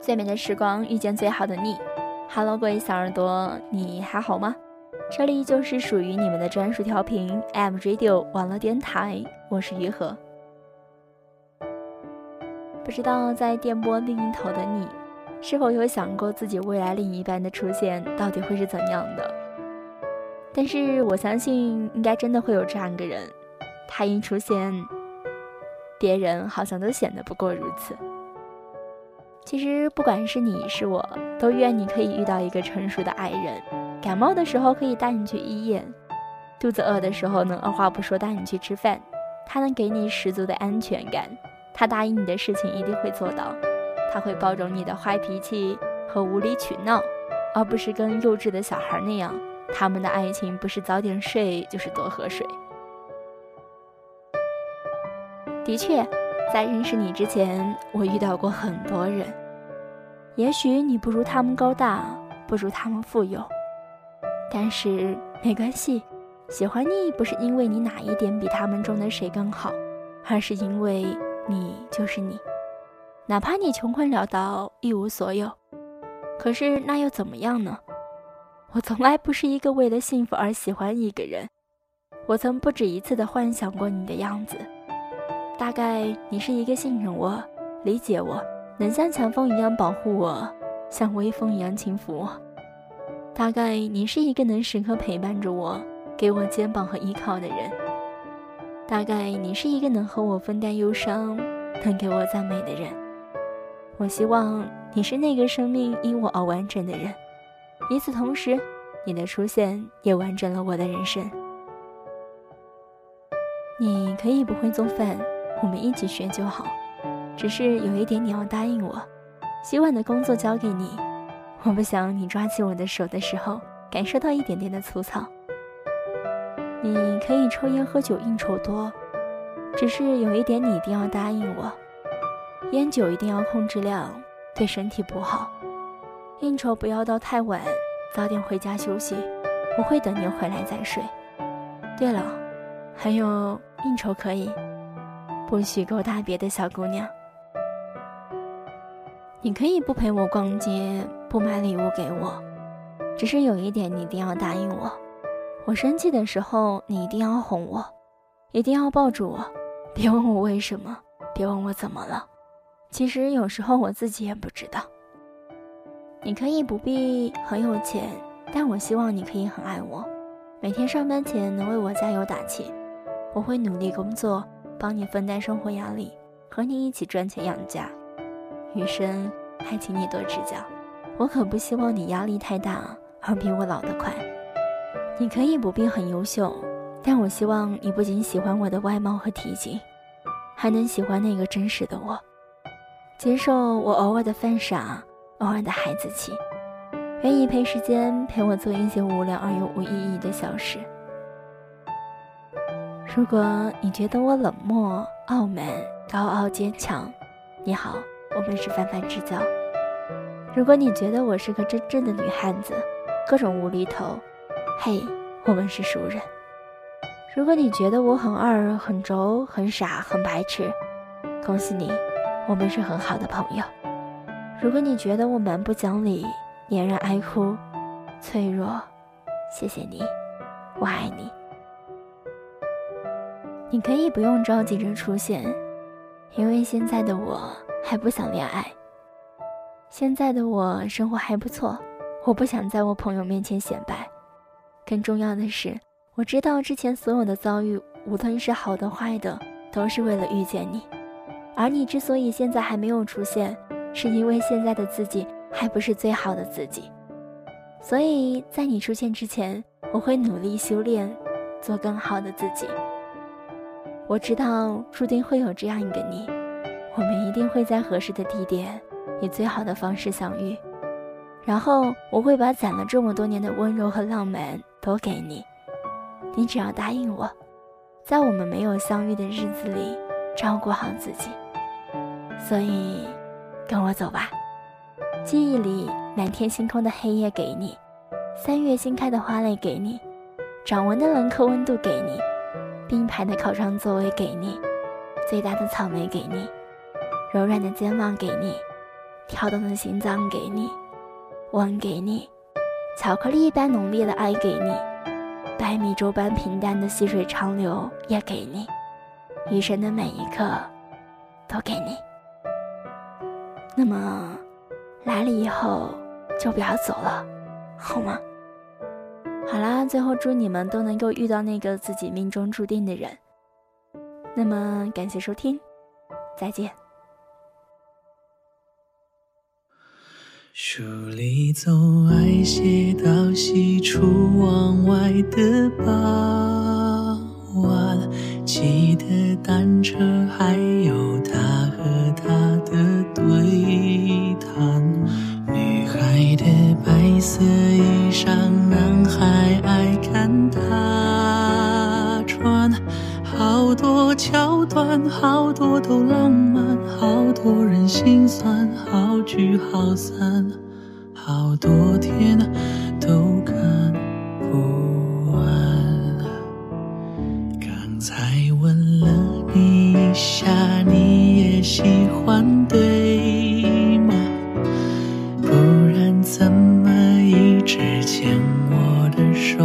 最美的时光遇见最好的你。Hello，各位小耳朵，你还好吗？这里就是属于你们的专属调频 M Radio 网络电台，我是于和。不知道在电波另一头的你，是否有想过自己未来另一半的出现到底会是怎样的？但是我相信，应该真的会有这样一个人，他一出现，别人好像都显得不过如此。其实，不管是你是我，都愿你可以遇到一个成熟的爱人。感冒的时候可以带你去医院，肚子饿的时候能二话不说带你去吃饭。他能给你十足的安全感，他答应你的事情一定会做到，他会包容你的坏脾气和无理取闹，而不是跟幼稚的小孩那样。他们的爱情不是早点睡，就是多喝水。的确。在认识你之前，我遇到过很多人。也许你不如他们高大，不如他们富有，但是没关系。喜欢你不是因为你哪一点比他们中的谁更好，而是因为你就是你。哪怕你穷困潦倒，一无所有，可是那又怎么样呢？我从来不是一个为了幸福而喜欢一个人。我曾不止一次的幻想过你的样子。大概你是一个信任我、理解我、能像强风一样保护我、像微风一样轻抚我。大概你是一个能时刻陪伴着我、给我肩膀和依靠的人。大概你是一个能和我分担忧伤、能给我赞美的人。我希望你是那个生命因我而完整的人。与此同时，你的出现也完整了我的人生。你可以不会做饭。我们一起学就好，只是有一点你要答应我，洗碗的工作交给你。我不想你抓起我的手的时候感受到一点点的粗糙。你可以抽烟喝酒应酬多，只是有一点你一定要答应我，烟酒一定要控制量，对身体不好。应酬不要到太晚，早点回家休息，我会等你回来再睡。对了，还有应酬可以。不许勾搭别的小姑娘。你可以不陪我逛街，不买礼物给我，只是有一点你一定要答应我：我生气的时候，你一定要哄我，一定要抱住我。别问我为什么，别问我怎么了，其实有时候我自己也不知道。你可以不必很有钱，但我希望你可以很爱我，每天上班前能为我加油打气。我会努力工作。帮你分担生活压力，和你一起赚钱养家，余生还请你多指教。我可不希望你压力太大而比我老得快。你可以不必很优秀，但我希望你不仅喜欢我的外貌和体型，还能喜欢那个真实的我，接受我偶尔的犯傻，偶尔的孩子气，愿意陪时间陪我做一些无聊而又无意义的小事。如果你觉得我冷漠、傲慢、高傲、坚强，你好，我们是泛泛之交。如果你觉得我是个真正的女汉子，各种无厘头，嘿，我们是熟人。如果你觉得我很二、很轴、很傻、很白痴，恭喜你，我们是很好的朋友。如果你觉得我蛮不讲理、黏人爱哭、脆弱，谢谢你，我爱你。你可以不用着急着出现，因为现在的我还不想恋爱。现在的我生活还不错，我不想在我朋友面前显摆。更重要的是，我知道之前所有的遭遇，无论是好的坏的，都是为了遇见你。而你之所以现在还没有出现，是因为现在的自己还不是最好的自己。所以在你出现之前，我会努力修炼，做更好的自己。我知道注定会有这样一个你，我们一定会在合适的地点，以最好的方式相遇。然后我会把攒了这么多年的温柔和浪漫都给你，你只要答应我，在我们没有相遇的日子里照顾好自己。所以，跟我走吧。记忆里满天星空的黑夜给你，三月新开的花蕾给你，掌纹的冷刻温度给你。并排的靠窗座位给你，最大的草莓给你，柔软的肩膀给你，跳动的心脏给你，吻给你，巧克力般浓烈的爱给你，白米粥般平淡的细水长流也给你，余生的每一刻都给你。那么，来了以后就不要走了，好吗？好啦，最后祝你们都能够遇到那个自己命中注定的人。那么，感谢收听，再见。书里总爱写到西出望外的傍晚，骑的单车，还有好散，好多天都看不完。刚才问了你一下，你也喜欢对吗？不然怎么一直牵我的手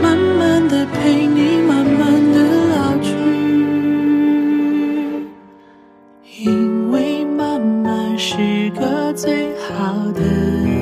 慢慢的陪你，慢慢的老去，因为慢慢是个最好的。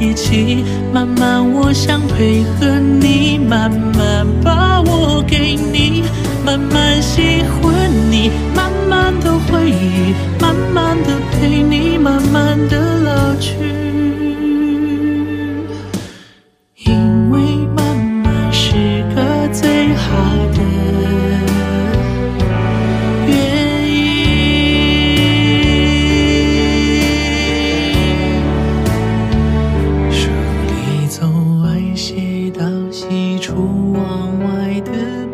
一起慢慢我想配合你慢慢把我给你慢慢喜欢你慢慢的回忆慢慢的陪你慢慢的老去。往外的